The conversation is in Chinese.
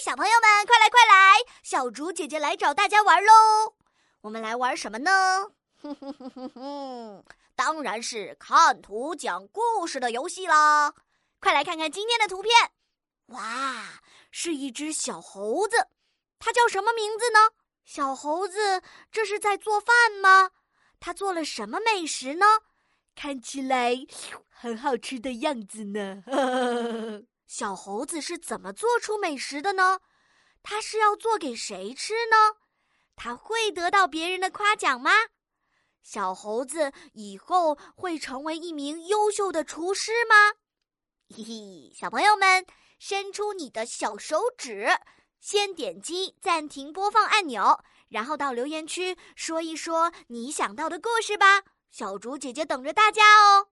小朋友们，快来快来！小竹姐姐来找大家玩喽。我们来玩什么呢？哼哼哼哼哼，当然是看图讲故事的游戏啦！快来看看今天的图片。哇，是一只小猴子，它叫什么名字呢？小猴子这是在做饭吗？它做了什么美食呢？看起来很好吃的样子呢。小猴子是怎么做出美食的呢？它是要做给谁吃呢？它会得到别人的夸奖吗？小猴子以后会成为一名优秀的厨师吗？嘿嘿，小朋友们，伸出你的小手指，先点击暂停播放按钮，然后到留言区说一说你想到的故事吧。小竹姐姐等着大家哦。